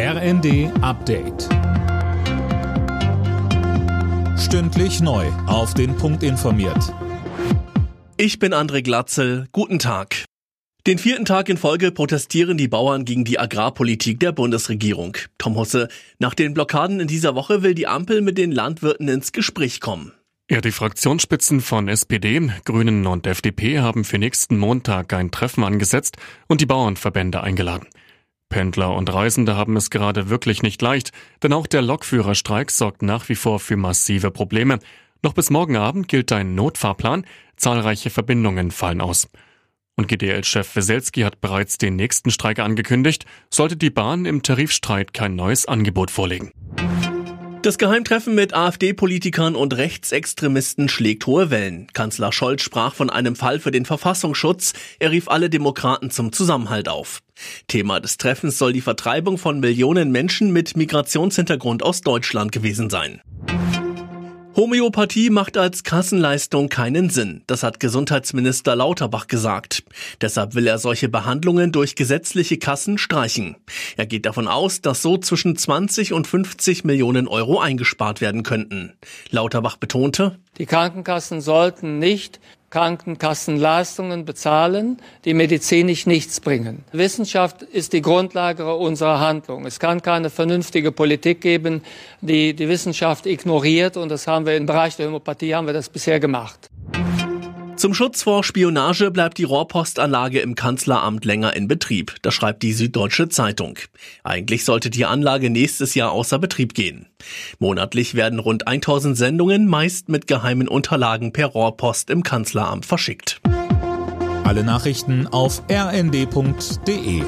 RND Update. Stündlich neu. Auf den Punkt informiert. Ich bin André Glatzel. Guten Tag. Den vierten Tag in Folge protestieren die Bauern gegen die Agrarpolitik der Bundesregierung. Tom Husse, nach den Blockaden in dieser Woche will die Ampel mit den Landwirten ins Gespräch kommen. Ja, die Fraktionsspitzen von SPD, Grünen und FDP haben für nächsten Montag ein Treffen angesetzt und die Bauernverbände eingeladen. Pendler und Reisende haben es gerade wirklich nicht leicht, denn auch der Lokführerstreik sorgt nach wie vor für massive Probleme. Noch bis morgen Abend gilt ein Notfahrplan, zahlreiche Verbindungen fallen aus. Und GDL-Chef Weselski hat bereits den nächsten Streik angekündigt, sollte die Bahn im Tarifstreit kein neues Angebot vorlegen. Das Geheimtreffen mit AfD-Politikern und Rechtsextremisten schlägt hohe Wellen. Kanzler Scholz sprach von einem Fall für den Verfassungsschutz. Er rief alle Demokraten zum Zusammenhalt auf. Thema des Treffens soll die Vertreibung von Millionen Menschen mit Migrationshintergrund aus Deutschland gewesen sein. Homöopathie macht als Kassenleistung keinen Sinn. Das hat Gesundheitsminister Lauterbach gesagt. Deshalb will er solche Behandlungen durch gesetzliche Kassen streichen. Er geht davon aus, dass so zwischen 20 und 50 Millionen Euro eingespart werden könnten. Lauterbach betonte, die Krankenkassen sollten nicht Krankenkassenleistungen bezahlen, die medizinisch nichts bringen. Wissenschaft ist die Grundlage unserer Handlung. Es kann keine vernünftige Politik geben, die die Wissenschaft ignoriert und das haben wir im Bereich der Homöopathie haben wir das bisher gemacht. Zum Schutz vor Spionage bleibt die Rohrpostanlage im Kanzleramt länger in Betrieb. Das schreibt die Süddeutsche Zeitung. Eigentlich sollte die Anlage nächstes Jahr außer Betrieb gehen. Monatlich werden rund 1000 Sendungen meist mit geheimen Unterlagen per Rohrpost im Kanzleramt verschickt. Alle Nachrichten auf rnd.de